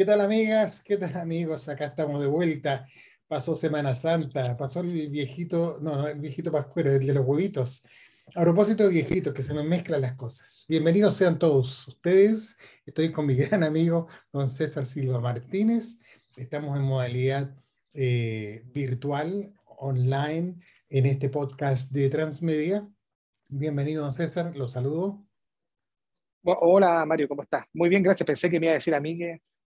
¿Qué tal amigas? ¿Qué tal amigos? Acá estamos de vuelta. Pasó Semana Santa, pasó el viejito, no, el viejito pascuero, el de los huevitos. A propósito de viejitos, que se me mezclan las cosas. Bienvenidos sean todos ustedes. Estoy con mi gran amigo, don César Silva Martínez. Estamos en modalidad eh, virtual, online, en este podcast de Transmedia. Bienvenido, don César, lo saludo. Hola Mario, ¿cómo estás? Muy bien, gracias. Pensé que me iba a decir a mí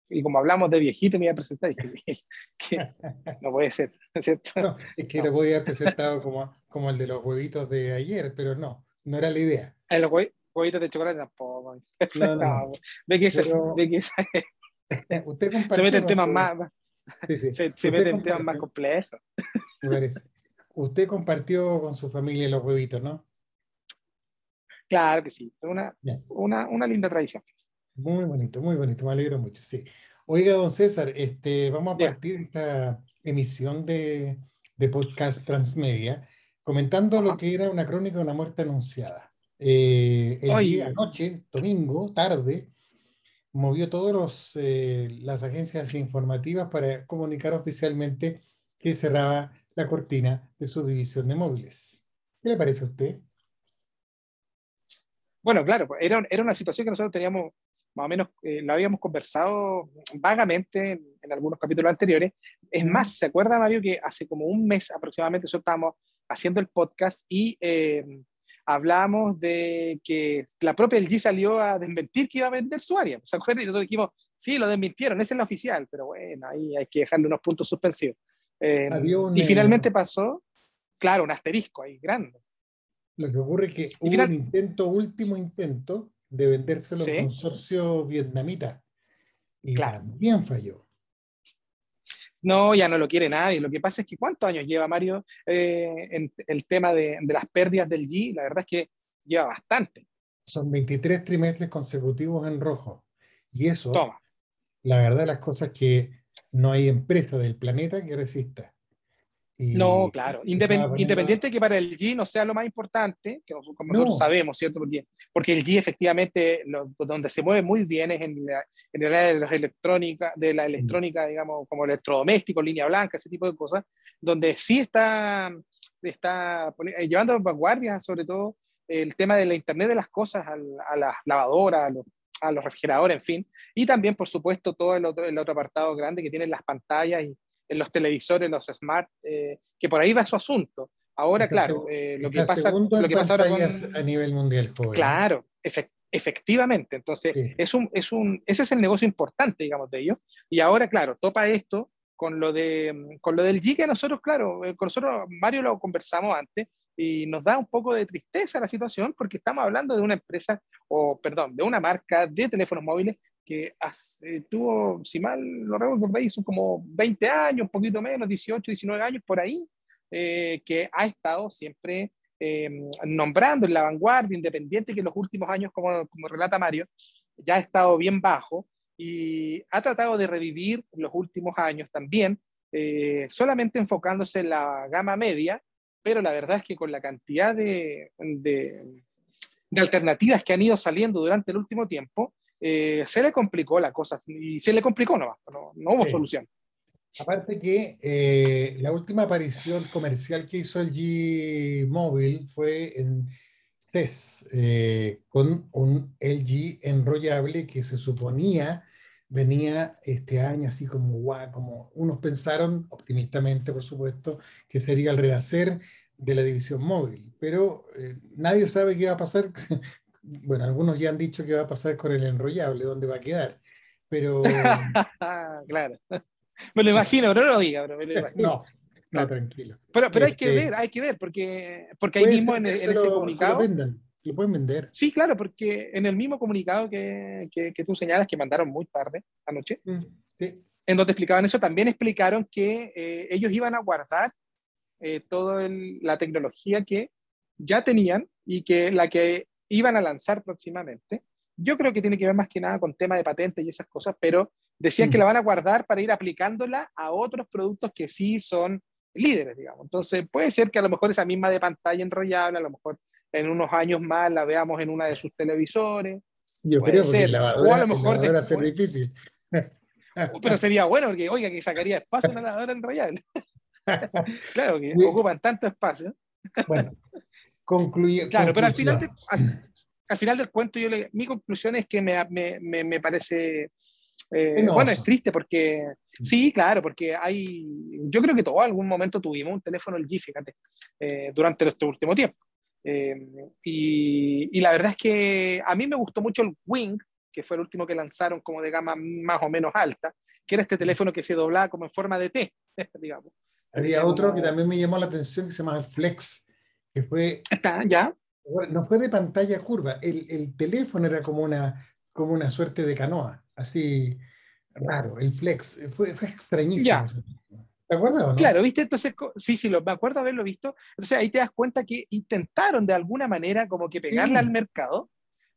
y como hablamos de viejito, me iba a presentar. Y dije, que no puede ser, ¿cierto? es que lo podía haber presentado como, como el de los huevitos de ayer, pero no, no era la idea. El los huevitos de chocolate tampoco. No, no. Ve que, ve que usted se mete en temas más. Sí, sí. Se, se mete en temas más complejos. Usted compartió con su familia los huevitos, ¿no? Claro que sí, una, una, una, linda tradición. Muy bonito, muy bonito, me alegro mucho, sí. Oiga, don César, este, vamos a partir de esta emisión de, de podcast Transmedia comentando lo que era una crónica de una muerte anunciada. Eh, el día, anoche, domingo, tarde, movió todas eh, las agencias informativas para comunicar oficialmente que cerraba la cortina de su división de móviles. ¿Qué le parece a usted? Bueno, claro, era, era una situación que nosotros teníamos, más o menos, eh, lo habíamos conversado vagamente en, algunos capítulos anteriores. Es más, ¿se acuerda, Mario, que hace como un mes aproximadamente nosotros estábamos haciendo el podcast y eh, hablamos de que la propia LG salió a desmentir que iba a vender su área. ¿Se acuerda? Y nosotros dijimos, sí, lo desmintieron, ese es el oficial, pero bueno, ahí hay que dejarle unos puntos suspensivos. Eh, y finalmente pasó, claro, un asterisco ahí grande. Lo que ocurre es que hubo un intento, último intento, de vendérselo al consorcio vietnamita. Y también falló. No, ya no lo quiere nadie. Lo que pasa es que ¿cuántos años lleva Mario eh, en el tema de, las pérdidas del G? La verdad es que lleva bastante. Son 23 trimestres consecutivos en rojo. Y eso, Toma. la verdad de las cosas que no hay empresa del planeta que resista no, claro. independiente que para el G no sea lo más importante, que como nosotros sabemos, ¿cierto? Porque, porque el G efectivamente donde se mueve muy bien es en, la, en el área de, los electrónica, de la electrónica, digamos, como electrodoméstico, línea blanca, ese tipo de cosas, donde sí está, está eh, llevando vanguardia, sobre todo el tema de la Internet de las cosas a, las lavadoras, a los, a los refrigeradores, en fin, y también, por supuesto, todo el otro, el otro apartado grande que tienen las pantallas y en los televisores, los smart, eh, que por ahí va su asunto. Ahora, claro, eh, lo, que pasa, lo que pasa ahora con... A nivel mundial, joven. Claro, efectivamente. Entonces, es un, es un, ese es el negocio importante, digamos, de ellos. Y ahora, claro, topa esto con lo, de, con lo del G, que nosotros, claro, eh, con nosotros, Mario lo conversamos antes, y nos da un poco de tristeza la situación porque estamos hablando de una empresa, o perdón, de una marca de teléfonos móviles que hace, tuvo, si mal lo recuerdo por ahí, son como 20 años, un poquito menos, 18, 19 años por ahí, eh, que ha estado siempre eh, nombrando en la vanguardia, independiente que en los últimos años, como, como relata Mario, ya ha estado bien bajo y ha tratado de revivir los últimos años también, eh, solamente enfocándose en la gama media, pero la verdad es que con la cantidad de, de, de alternativas que han ido saliendo durante el último tiempo, eh, se le complicó la cosa y se le complicó nomás, no, no hubo solución. Aparte que eh, la última aparición comercial que hizo el G Mobile fue en CES, eh, con un LG enrollable que se suponía venía este año así como guau, como unos pensaron, optimistamente por supuesto, que sería el rehacer de la división móvil, pero nadie sabe qué va a pasar bueno, algunos ya han dicho que va a pasar con el enrollable, dónde va a quedar, pero... claro. Me lo imagino, pero no lo diga, pero me lo imagino. No, no, tranquilo. Pero, pero hay que este, ver, hay que ver, porque, porque ahí mismo en, ese comunicado... Lo, pueden vender. Sí, claro, porque en el mismo comunicado que, que, que tú señalas, que mandaron muy tarde, anoche, mm, sí. en donde explicaban eso, también explicaron que eh, ellos iban a guardar eh, toda la tecnología que ya tenían y que la que iban a lanzar próximamente. Yo creo que tiene que ver más que nada con tema de patentes y esas cosas, pero decían que la van a guardar para ir aplicándola a otros productos que sí son líderes, digamos. Entonces, puede ser que a lo mejor esa misma de pantalla enrollable, a lo mejor en unos años más la veamos en una de sus televisores. Yo creo que la o a lo mejor difícil. Pero sería bueno porque, oiga, que sacaría espacio una lavadora enrollable. claro, que ocupan tanto espacio. bueno, concluye. Claro, pero al final, al, final del cuento, yo mi conclusión es que me, me, me parece. Eh, bueno, es triste porque. Sí, claro, porque hay. Yo creo que todos algún momento tuvimos un teléfono LG, fíjate, eh, durante este último tiempo. Eh, y, y, la verdad es que a mí me gustó mucho el Wing, que fue el último que lanzaron como de gama más o menos alta, que era este teléfono que se doblaba como en forma de T, digamos. Había otro que también me llamó la atención que se llama el Flex, que fue... ¿Ya? No fue de pantalla curva, el, el teléfono era como una, como una suerte de canoa, así raro, el Flex, fue, fue extrañísimo. Ya. ¿Te acuerdas o no? Claro, viste, entonces, sí, sí, lo, me acuerdo haberlo visto. Entonces ahí te das cuenta que intentaron de alguna manera como que pegarle al mercado,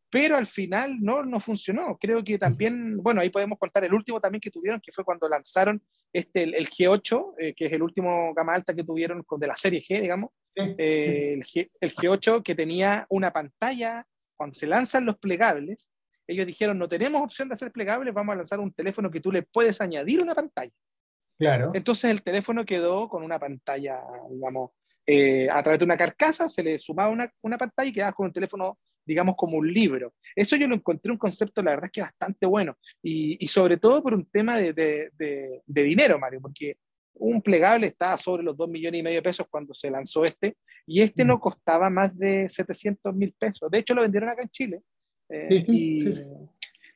pero al final no, no funcionó. Creo que también, bueno, ahí podemos contar el último también que tuvieron, que fue cuando lanzaron este, el, G8, eh, que es el último gama alta que tuvieron de la serie G, digamos, eh, el, G, el G8 que tenía una pantalla, cuando se lanzan los plegables, ellos dijeron, no tenemos opción de hacer plegables, vamos a lanzar un teléfono que tú le puedes añadir una pantalla. Claro. Entonces el teléfono quedó con una pantalla, digamos, eh, a través de una carcasa, se le sumaba una, una pantalla y quedabas con un teléfono digamos, como un libro. Eso yo lo encontré un concepto, la verdad es que bastante bueno, y, y sobre todo por un tema de, de, de, dinero, Mario, porque un plegable estaba sobre los 2 millones y medio de pesos cuando se lanzó este, y este no mm. costaba más de 700 mil pesos. De hecho, lo vendieron acá en Chile. Eh, y,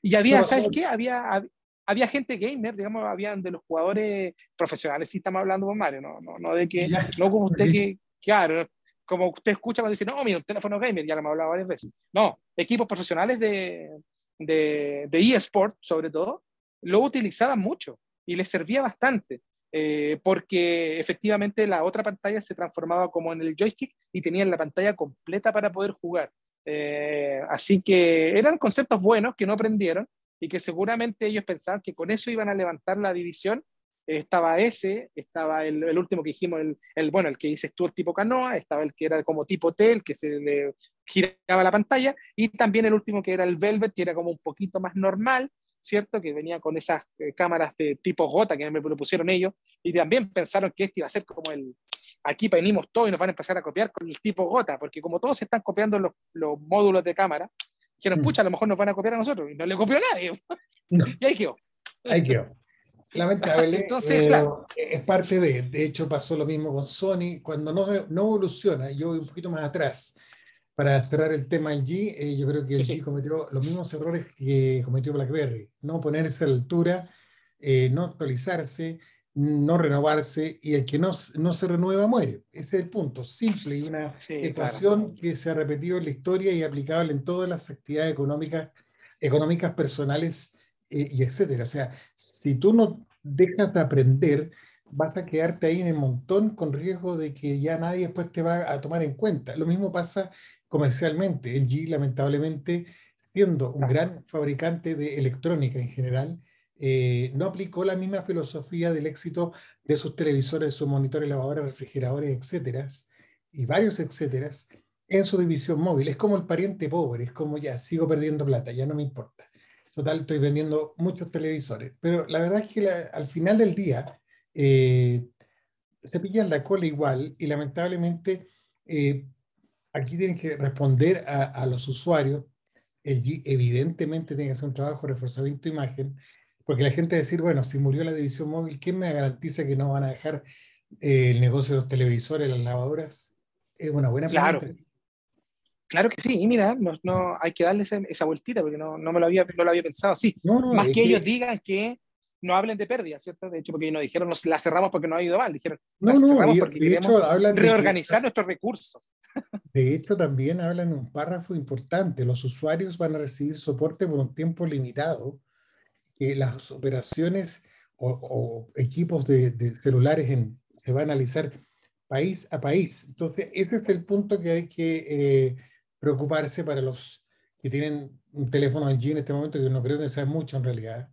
y, había, ¿sabes qué? Había, había gente gamer, digamos, habían de los jugadores profesionales, si estamos hablando con Mario, no, no, no de que, no como usted que, claro, como usted escucha cuando dice, no, mira, un teléfono gamer, ya lo hemos hablado varias veces. No, equipos profesionales de, de, de eSport, sobre todo, lo utilizaban mucho y les servía bastante. Eh, porque efectivamente la otra pantalla se transformaba como en el joystick y tenían la pantalla completa para poder jugar. Eh, así que eran conceptos buenos que no aprendieron y que seguramente ellos pensaban que con eso iban a levantar la división estaba ese, estaba el, último que dijimos, el, el, bueno, el que dices tú, el tipo canoa, estaba el que era como tipo T, el que se le giraba la pantalla, y también el último que era el Velvet, que era como un poquito más normal, ¿cierto? Que venía con esas eh, cámaras de tipo gota que me propusieron ellos, y también pensaron que este iba a ser como el, aquí venimos todos y nos van a empezar a copiar con el tipo gota, porque como todos se están copiando los, los módulos de cámara, dijeron, mm. pucha, a lo mejor nos van a copiar a nosotros, y no le copió a nadie. y ahí quedó. Ahí quedó. Lamentable. Entonces, claro. Es parte de, de hecho pasó lo mismo con Sony, cuando no, no evoluciona, yo voy un poquito más atrás, para cerrar el tema del G, eh, yo creo que el G cometió los mismos errores que cometió BlackBerry, no ponerse a la altura, eh, no actualizarse, no renovarse, y el que no, no se renueva muere. Ese es el punto, simple y una ecuación que se ha repetido en la historia y aplicable en todas las actividades económicas, económicas personales eh, y etcétera. O sea, si tú no dejas de aprender, vas a quedarte ahí en el montón con riesgo de que ya nadie después te va a tomar en cuenta. Lo mismo pasa comercialmente. El G, lamentablemente, siendo un gran fabricante de electrónica en general, eh, no aplicó la misma filosofía del éxito de sus televisores, sus monitores, lavadoras, refrigeradores, etcétera, y varios etcétera, en su división móvil. Es como el pariente pobre, es como ya, sigo perdiendo plata, ya no me importa total, estoy vendiendo muchos televisores. Pero la verdad es que al final del día eh, se pillan la cola igual y lamentablemente eh, aquí tienen que responder a, los usuarios. El evidentemente tiene que hacer un trabajo de reforzamiento de imagen, porque la gente va a decir, bueno, si murió la división móvil, ¿quién me garantiza que no van a dejar eh, el negocio de los televisores, las lavadoras? Es una buena pregunta. Claro. Claro que sí, y mira, no, no, hay que darle esa, vueltita porque no, no, me lo había, no lo había pensado así. Más que, ellos digan que no hablen de pérdida, ¿cierto? De hecho, porque no dijeron, nos la cerramos porque no ha ido mal, dijeron, la cerramos porque queremos reorganizar nuestros recursos. De hecho, también hablan un párrafo importante, los usuarios van a recibir soporte por un tiempo limitado, que las operaciones o, equipos de, de celulares en, se van a analizar país a país. Entonces, ese es el punto que hay que... Eh, preocuparse para los que tienen un teléfono LG en este momento, que no creo que sea mucho en realidad.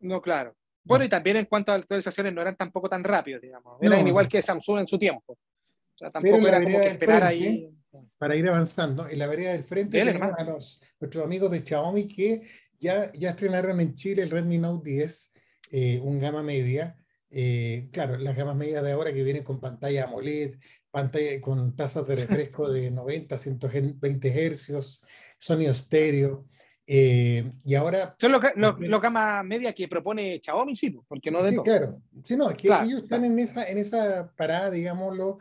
No, claro. Bueno, y también en cuanto a actualizaciones no eran tampoco tan rápidos, digamos. Eran igual que Samsung en su tiempo. O sea, tampoco era como que esperar ahí. Para ir avanzando, en la vereda del frente tenemos a los, nuestros amigos de Xiaomi que ya, ya estrenaron en Chile el Redmi Note 10 eh, un gama media. Eh, claro, las gamas medias de ahora que vienen con pantalla AMOLED, pantalla con tasas de refresco de 90, 120 hercios, sonido estéreo. Eh, y ahora... Son los lo, gama media que propone Xiaomi, sí, porque no de sí, claro. Sí, no, es que ellos están en esa, en esa parada, digámoslo,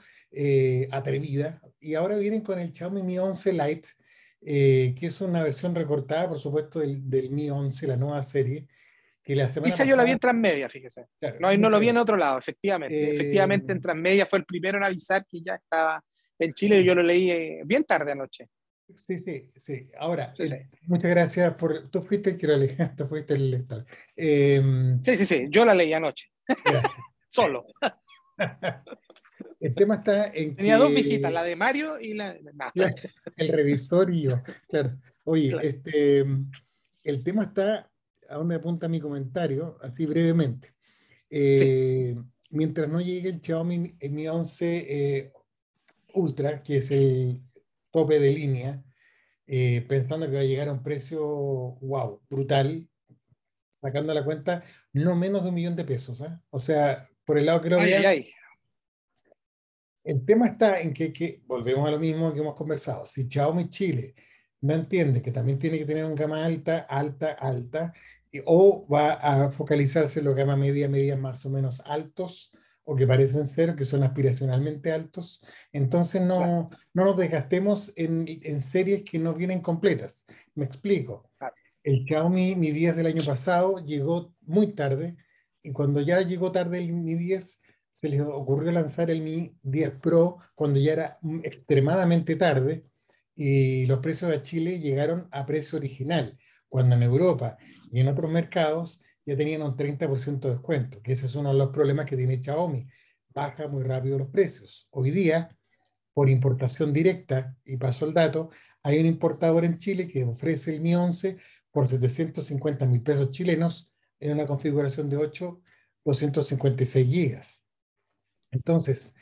atrevida, y ahora vienen con el Xiaomi Mi 11 Lite, que es una versión recortada, por supuesto, del, del Mi 11, la nueva serie, esa yo la vi en Transmedia, fíjese. no, no lo vi en otro lado, efectivamente. efectivamente, en eh, Transmedia fue el primero en avisar que ya estaba en Chile y yo lo leí eh, bien tarde anoche. Sí, sí, sí. Ahora, eh, muchas gracias por. Tú fuiste el que lo leí, tú fuiste el lector. Em, sí, sí, sí, yo la leí anoche. Solo. El tema está en Tenía dos visitas, la de Mario y la. el revisor y yo. Claro. Oye, este, el tema está a dónde apunta mi comentario, así brevemente. Eh, mientras no llegue el Xiaomi Mi 11 eh, Ultra, que es el tope de línea, eh, pensando que va a llegar a un precio, wow, brutal, sacando la cuenta, no menos de un millón de pesos. O sea, por el lado que lo El tema está en que, que, volvemos a lo mismo que hemos conversado. Si Xiaomi Chile no entiende que también tiene que tener un gama alta, alta, alta, o va a focalizarse en los gama media, media más o menos altos, o que parecen ser, que son aspiracionalmente altos. Entonces no, no nos desgastemos en, en, series que no vienen completas. Me explico. El Xiaomi Mi 10 del año pasado llegó muy tarde, y cuando ya llegó tarde el Mi 10, se les ocurrió lanzar el Mi 10 Pro cuando ya era extremadamente tarde, y los precios de Chile llegaron a precio original, cuando en Europa y en otros mercados ya tenían un 30% de descuento, que ese es uno de los problemas que tiene Xiaomi. Baja muy rápido los precios. Hoy día, por importación directa, y paso el dato, hay un importador en Chile que ofrece el Mi 11 por 750 mil pesos chilenos en una configuración de 8, 256 gigas. Entonces,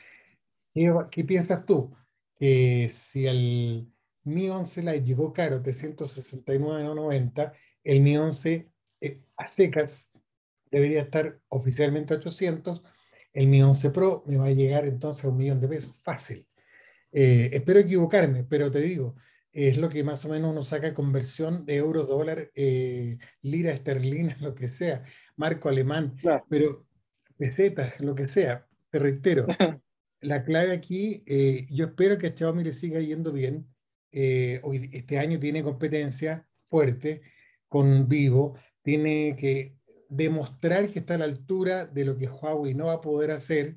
¿qué, qué piensas tú? Que si el Mi 11 Lite llegó caro, 369,90, el Mi 11 eh, a secas debería estar oficialmente a 800. El Mi 11 Pro me va a llegar entonces a un millón de pesos, fácil. Eh, espero equivocarme, pero te digo, es lo que más o menos uno saca conversión de euro, dólar, eh, lira, esterlina, lo que sea, marco alemán, pero pesetas, lo que sea. Te reitero, la clave aquí, yo espero que a Xiaomi le siga yendo bien. hoy, este año tiene competencia fuerte con Vivo, tiene que demostrar que está a la altura de lo que Huawei no va a poder hacer,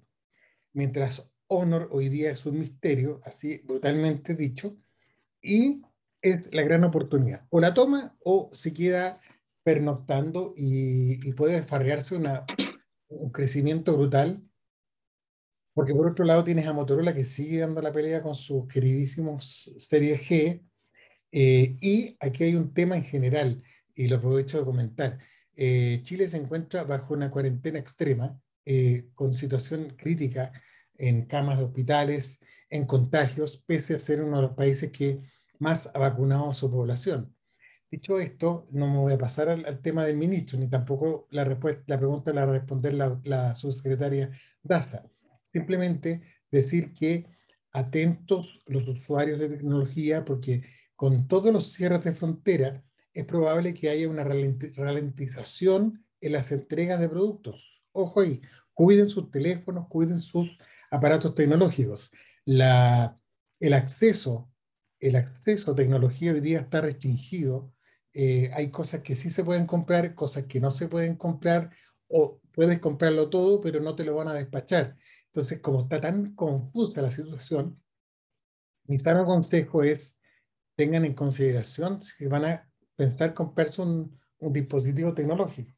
mientras Honor hoy día es un misterio, así brutalmente dicho, y es la gran oportunidad. O la toma o se queda pernoctando y, puede desfarrearse una, un crecimiento brutal, porque por otro lado tienes a Motorola que sigue dando la pelea con sus queridísimos Serie G, eh, y aquí hay un tema en general y lo aprovecho de comentar. Eh, Chile se encuentra bajo una cuarentena extrema, eh, con situación crítica en camas de hospitales, en contagios, pese a ser uno de los países que más ha vacunado a su población. Dicho esto, no me voy a pasar al, tema del ministro, ni tampoco la, la pregunta la va a responder la, la subsecretaria Daza. Simplemente decir que atentos los usuarios de tecnología, porque con todos los cierres de frontera, es probable que haya una ralentización en las entregas de productos. Ojo ahí, cuiden sus teléfonos, cuiden sus aparatos tecnológicos. La, el, acceso, el acceso a tecnología hoy día está restringido. Eh, hay cosas que sí se pueden comprar, cosas que no se pueden comprar, o puedes comprarlo todo, pero no te lo van a despachar. Entonces, como está tan confusa la situación, mi sano consejo es tengan en consideración si van a pensar comprarse un, un dispositivo tecnológico.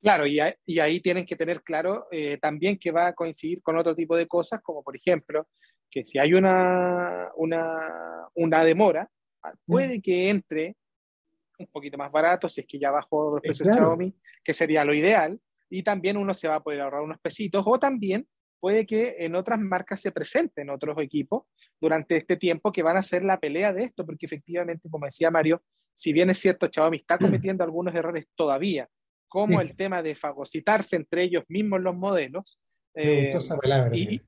Claro, y, y, ahí tienen que tener claro eh, también que va a coincidir con otro tipo de cosas, como por ejemplo, que si hay una, una, una demora, ah, mm. puede que entre un poquito más barato, si es que ya bajó los precios de Xiaomi, que sería lo ideal, y también uno se va a poder ahorrar unos pesitos, o también puede que en otras marcas se presenten otros equipos durante este tiempo que van a hacer la pelea de esto, porque efectivamente, como decía Mario, si bien es cierto, Xiaomi está mm. cometiendo algunos errores todavía como el tema de fagocitarse entre ellos mismos los modelos. Eh, palabra, y,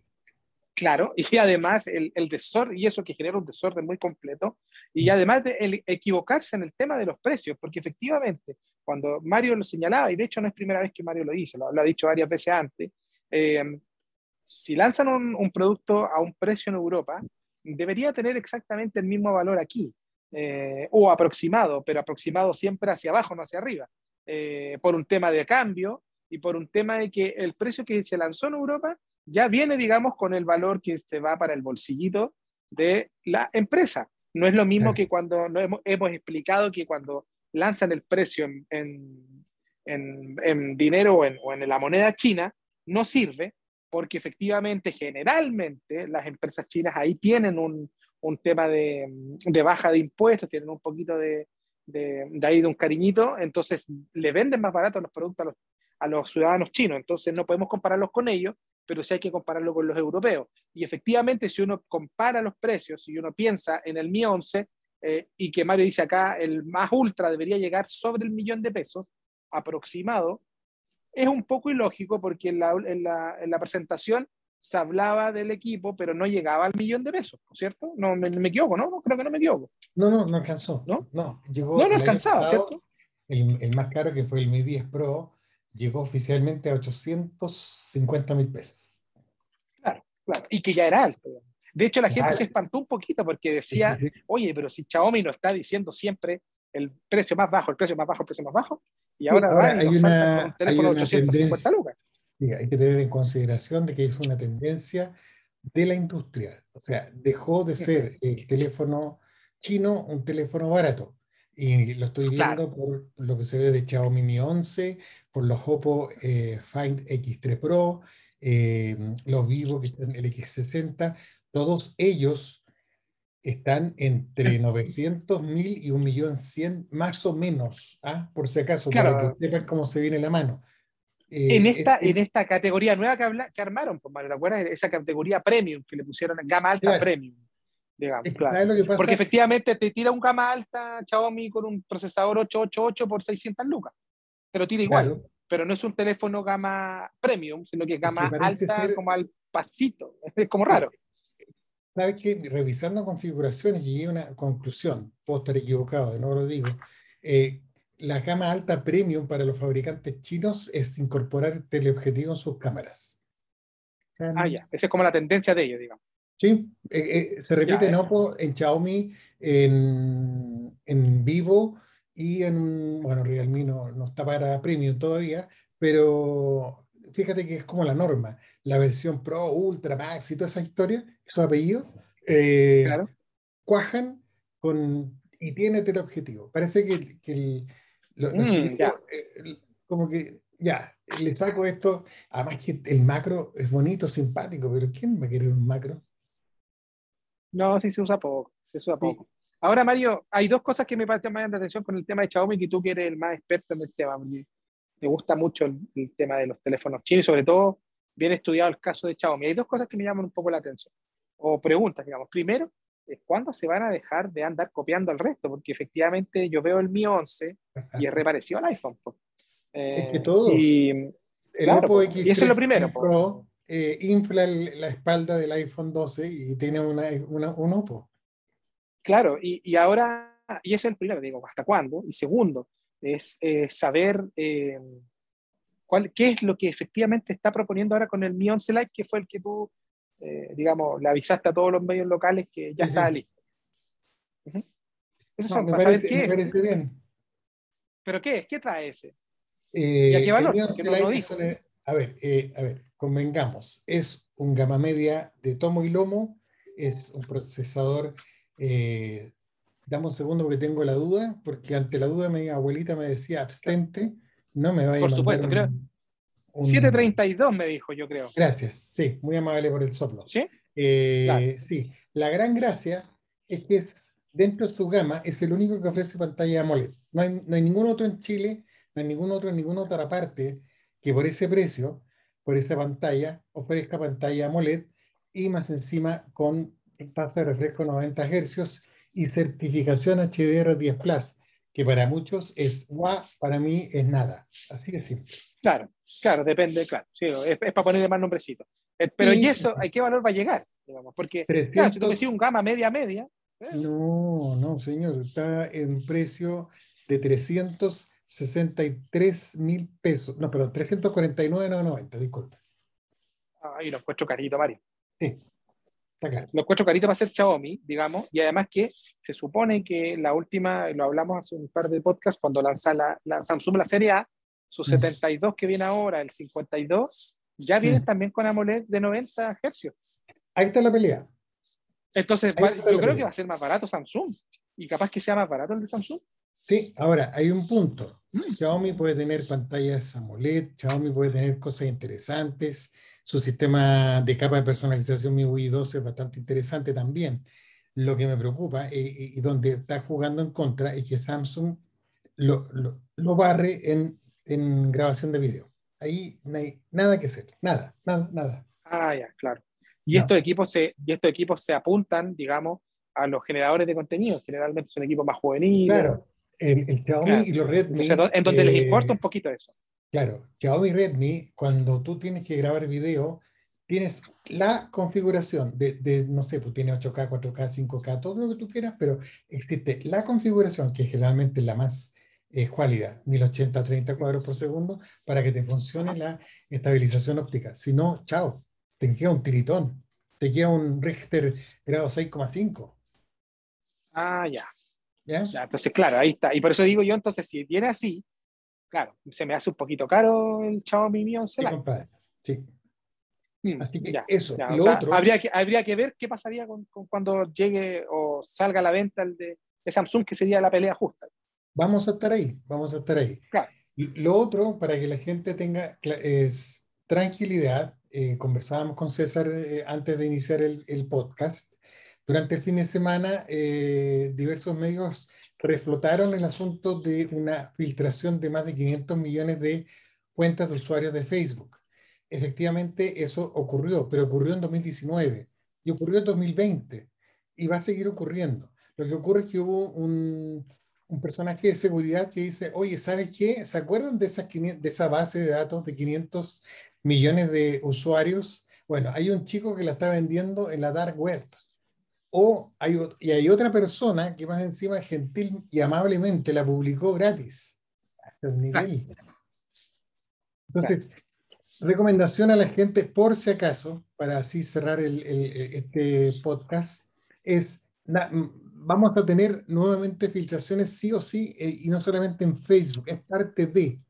claro, y además el, el, desorden, y eso que genera un desorden muy completo, y mm. además de el equivocarse en el tema de los precios, porque efectivamente, cuando Mario lo señalaba, y de hecho no es primera vez que Mario lo dice, lo, ha dicho varias veces antes, eh, si lanzan un, un, producto a un precio en Europa, debería tener exactamente el mismo valor aquí, eh, o aproximado, pero aproximado siempre hacia abajo, no hacia arriba. Eh, por un tema de cambio y por un tema de que el precio que se lanzó en Europa ya viene, digamos, con el valor que se va para el bolsillito de la empresa. No es lo mismo que cuando no hemos, hemos, explicado que cuando lanzan el precio en, en, en, dinero o en, o en la moneda china, no sirve porque efectivamente, generalmente, las empresas chinas ahí tienen un, un tema de, de, baja de impuestos, tienen un poquito de, de, ahí de un cariñito, entonces le venden más barato los productos a los, ciudadanos chinos, entonces no podemos compararlos con ellos, pero sí hay que compararlo con los europeos. Y efectivamente, si uno compara los precios, si uno piensa en el Mi 11, eh, y que Mario dice acá, el más ultra debería llegar sobre el millón de pesos aproximado, es un poco ilógico porque en la, en la, en la presentación se hablaba del equipo, pero no llegaba al millón de pesos, ¿cierto? No me, me equivoco, ¿no? ¿no? Creo que no me equivoco. No, no, no alcanzó. ¿No? No, llegó no, no alcanzaba, ¿cierto? El, el, más caro, que fue el Mi 10 Pro, llegó oficialmente a 850 mil pesos. Claro, claro. Y que ya era alto. De hecho, la gente se espantó un poquito porque decía, oye, pero si Xiaomi no está diciendo siempre el precio más bajo, el precio más bajo, el precio más bajo, y ahora, va y nos una, un teléfono de 850 lucas hay que tener en consideración de que es una tendencia de la industria. O sea, dejó de ser el teléfono chino un teléfono barato. Y lo estoy viendo por lo que se ve de Xiaomi Mi 11, por los Oppo eh, Find X3 Pro, eh, los Vivo que están el X60, todos ellos están entre 900 mil y 1.100.000 más o menos, ¿ah? por si acaso, para que sepan cómo se viene la mano. Eh, en, esta, en esta categoría nueva que, habla, que armaron, pues, ¿te acuerdas? Esa categoría premium que le pusieron en gama alta premium. Digamos, claro. Porque efectivamente te tira un gama alta Xiaomi con un procesador 888 por 600 lucas. Te lo tira igual. Pero no es un teléfono gama premium, sino que es gama alta como al pasito. Es como raro. ¿Sabes que Revisando configuraciones llegué a una conclusión. Puedo estar equivocado, no lo digo. Eh, la gama alta premium para los fabricantes chinos es incorporar teleobjetivo en sus cámaras. Ah, ya, esa es como la tendencia de ellos, digamos. Sí, eh, eh, se repite en Oppo, en Xiaomi, en, en, Vivo y en, bueno, Realme no, no está para premium todavía, pero fíjate que es como la norma. La versión Pro, Ultra, Max y toda esa historia, esos apellidos, eh, claro. cuajan con, y tiene teleobjetivo. Parece que, que el, Mm, eh, como que, ya, le saco esto. Además que el macro es bonito, simpático, pero ¿quién va a querer un macro? No, sí se usa poco, se usa poco. Ahora, Mario, hay dos cosas que me llaman la atención con el tema de Xiaomi, que tú que eres el más experto en el tema. Me gusta mucho el, tema de los teléfonos chinos, sobre todo bien estudiado el caso de Xiaomi. Hay dos cosas que me llaman un poco la atención, o preguntas, digamos. Primero, ¿cuándo se van a dejar de andar copiando al resto? Porque efectivamente yo veo el Mi 11 y es reparecido al iPhone. es que eh, todos. Y, claro, y eso es lo primero. Pro, eh, infla la espalda del iPhone 12 y tiene una, una, un Oppo. Claro, y, y, ahora, y ese es el primero, digo, ¿hasta cuándo? Y segundo, es eh, saber cuál, qué es lo que efectivamente está proponiendo ahora con el Mi 11 Lite, que fue el que tú eh, digamos, le avisaste a todos los medios locales que ya está listo. Eso son, para saber qué es. Bien. ¿Pero qué es? ¿Qué trae ese? Eh, ¿Y a qué valor? Que no lo dijo. A ver, eh, a ver, convengamos, es un gama media de tomo y lomo, es un procesador, eh, dame un segundo porque tengo la duda, porque ante la duda mi abuelita me decía abstente, no me vaya Por supuesto, creo, 732 me dijo, yo creo. Gracias, sí, muy amable por el soplo. ¿Sí? Eh, sí, la gran gracia es que es, dentro de su gama es el único que ofrece pantalla AMOLED. No hay, no hay ningún otro en Chile, no hay ningún otro en ninguna otra parte que por ese precio, por esa pantalla, ofrezca pantalla AMOLED y más encima con tasa de refresco 90 Hz y certificación HDR10 Plus, que para muchos es guau, para mí es nada. Así de simple. Claro, claro, depende, claro. Sí, es, para ponerle más nombrecito. Eh, pero ¿y eso? ¿A qué valor va a llegar? Digamos, porque, claro, si tú decís un gama media-media. ¿eh? No, no, señor, está en precio de 363 mil pesos. No, perdón, 349,90, disculpa. Ay, lo encuentro carito, Mario. Sí. Lo encuentro carito para ser Xiaomi, digamos, y además que se supone que la última, lo hablamos hace un par de podcasts, cuando lanza la, la Samsung la serie A, su 72 mm. que viene ahora, el 52, ya viene mm. también con AMOLED de 90 Hz. Ahí está la pelea. Entonces, yo creo que va a ser más barato Samsung, y capaz que sea más barato el de Samsung. Sí, ahora hay un punto. Mm. Xiaomi puede tener pantallas AMOLED, Xiaomi puede tener cosas interesantes, su sistema de capa de personalización MIUI 12 es bastante interesante también. Lo que me preocupa eh, y donde está jugando en contra es que Samsung lo, lo, barre en, en, grabación de video. Ahí no hay nada que hacer, nada, nada, nada. Ah, ya, claro. Y, estos equipos se, y estos equipos se apuntan, digamos, a los generadores de contenido. Generalmente son equipos más juveniles. Claro, el, Xiaomi y los Redmi. en donde les importa un poquito eso. Claro, Xiaomi Redmi, cuando tú tienes que grabar video, tienes la configuración de, no sé, pues tiene 8K, 4K, 5K, todo lo que tú quieras, pero existe la configuración, que es generalmente la más eh, cuálida, 1080 30 cuadros por segundo, para que te funcione la estabilización óptica. Si no, chao, te queda un tiritón, te queda un Richter grado 6,5. Ah, ya. ya. Entonces, claro, ahí está. Y por eso digo yo, entonces, si viene así, claro, se me hace un poquito caro el Xiaomi Mi 11 Sí, sí. Mm, Así que eso. habría, que, habría que ver qué pasaría con, cuando llegue o salga a la venta el de, Samsung, que sería la pelea justa. Vamos a estar ahí, vamos a estar ahí. Lo otro, para que la gente tenga es, tranquilidad, eh, conversábamos con César eh, antes de iniciar el, el, podcast. Durante el fin de semana, eh, diversos medios reflotaron el asunto de una filtración de más de 500 millones de cuentas de usuarios de Facebook. Efectivamente, eso ocurrió, pero ocurrió en 2019 y ocurrió en 2020 y va a seguir ocurriendo. Lo que ocurre es que hubo un, un personaje de seguridad que dice, oye, ¿sabes qué? ¿Se acuerdan de, de esa base de datos de 500 millones de usuarios? Bueno, hay un chico que la está vendiendo en la dark web o hay, y hay otra persona que más encima gentil y amablemente la publicó gratis. Hasta el nivel. Entonces, recomendación a la gente, por si acaso, para así cerrar el, este podcast, es, vamos a tener nuevamente filtraciones sí o sí, eh, y no solamente en Facebook, es parte de.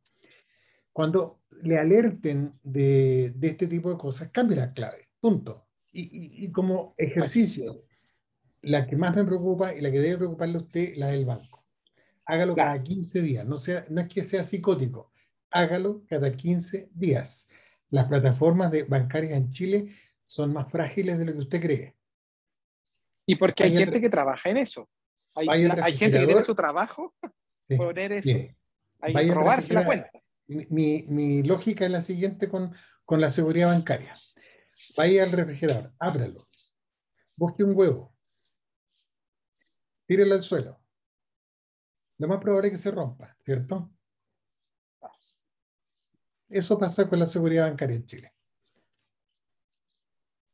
Cuando le alerten de, de este tipo de cosas, cambie la clave, punto. Y, y como ejercicio, la que más me preocupa y la que debe preocuparle a usted, la del banco. Hágalo cada 15 días, no, sea, no es que sea psicótico, hágalo cada 15 días. Las plataformas de bancarias en Chile son más frágiles de lo que usted cree. Y porque hay gente que trabaja en eso. Hay, gente que tiene su trabajo poner eso. hay que robarse la cuenta. Mi, mi, lógica es la siguiente con, con la seguridad bancaria. Vaya al refrigerador, ábralo, busque un huevo, tírelo al suelo. Lo más probable es que se rompa, ¿cierto? Eso pasa con la seguridad bancaria en Chile.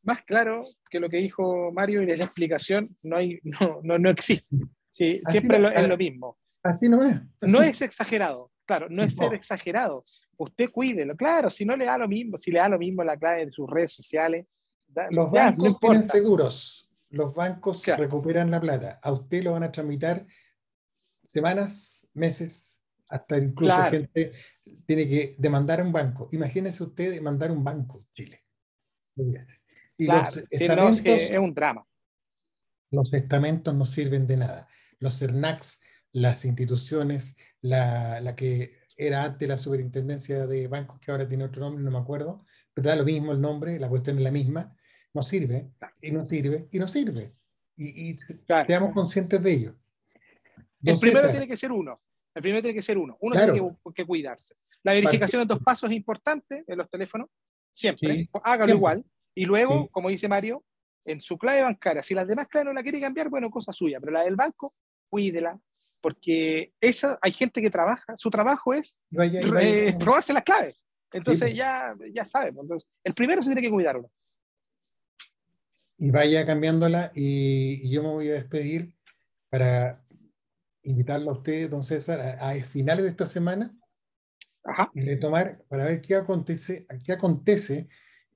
Más claro que lo que dijo Mario y la explicación no, hay, no, no, existe. Sí, siempre es lo mismo. Así no es. No es exagerado, claro, no es ser exagerado. Usted cuídelo, claro, si no le da lo mismo, si le da lo mismo la clave de sus redes sociales. los bancos tienen seguros los bancos recuperan la plata. A usted lo van a tramitar semanas, meses, hasta incluso gente tiene que demandar a un banco. Imagínese usted demandar un banco, Chile. Y los estamentos, es un drama. Los estamentos no sirven de nada. Los CERNACs, las instituciones, la, la que era antes la superintendencia de bancos, que ahora tiene otro nombre, no me acuerdo, pero da lo mismo el nombre, la cuestión es la misma no sirve, y no sirve, y no sirve. Y, seamos conscientes de ello. el primero tiene que ser uno. El primero tiene que ser uno. Uno tiene que, cuidarse. La verificación de dos pasos es importante en los teléfonos. Siempre. Hágalo igual. Y luego, como dice Mario, en su clave bancaria, si las demás claves no la quiere cambiar, bueno, cosa suya. Pero la del banco, cuídela. porque eso, hay gente que trabaja, su trabajo es robarse las claves. Entonces pues. ya, ya sabemos. Entonces, el primero se tiene que cuidarlo. Y vaya cambiándola y, yo me voy a despedir para invitarlo a usted, don César, a, a finales de esta semana y retomar para ver qué acontece, qué acontece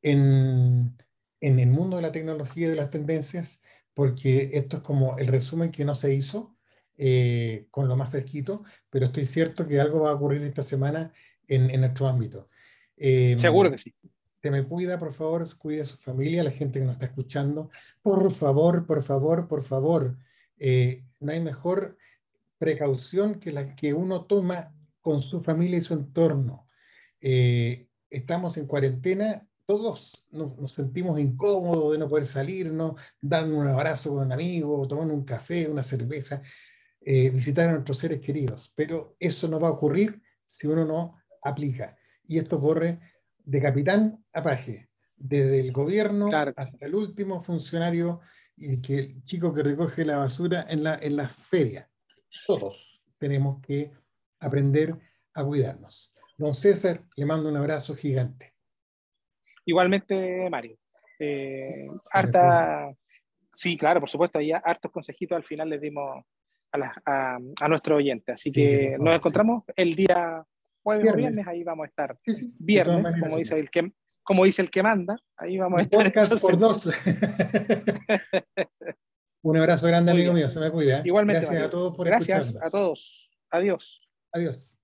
en, en el mundo de la tecnología y de las tendencias, porque esto es como el resumen que no se hizo eh, con lo más fresquito, pero estoy cierto que algo va a ocurrir esta semana en, en nuestro ámbito. Em, Seguro que sí. Se me cuida, por favor, cuide a su familia, a la gente que nos está escuchando. Por favor, por favor, por favor. Eh, no hay mejor precaución que la que uno toma con su familia y su entorno. Eh, estamos en cuarentena, todos nos, sentimos incómodos de no poder salir, ¿no? dar un abrazo con un amigo, tomar un café, una cerveza, eh, visitar a nuestros seres queridos. Pero eso no va a ocurrir si uno no aplica. Y esto corre de capitán a paje, desde el gobierno hasta el último funcionario y el, que, el chico que recoge la basura en la, en la feria. Todos tenemos que aprender a cuidarnos. Don César, le mando un abrazo gigante. Igualmente, Mario. Eh, harta, sí, claro, por supuesto, hay hartos consejitos al final les dimos a, a, nuestro oyente. Así que nos encontramos el día jueves o viernes, ahí vamos a estar. Viernes, como dice el que como dice el que manda, ahí vamos a estar. por dos. Un abrazo grande, amigo mío. Se me cuida. ¿eh? Igualmente. Gracias a todos por Gracias a todos. Adiós. Adiós.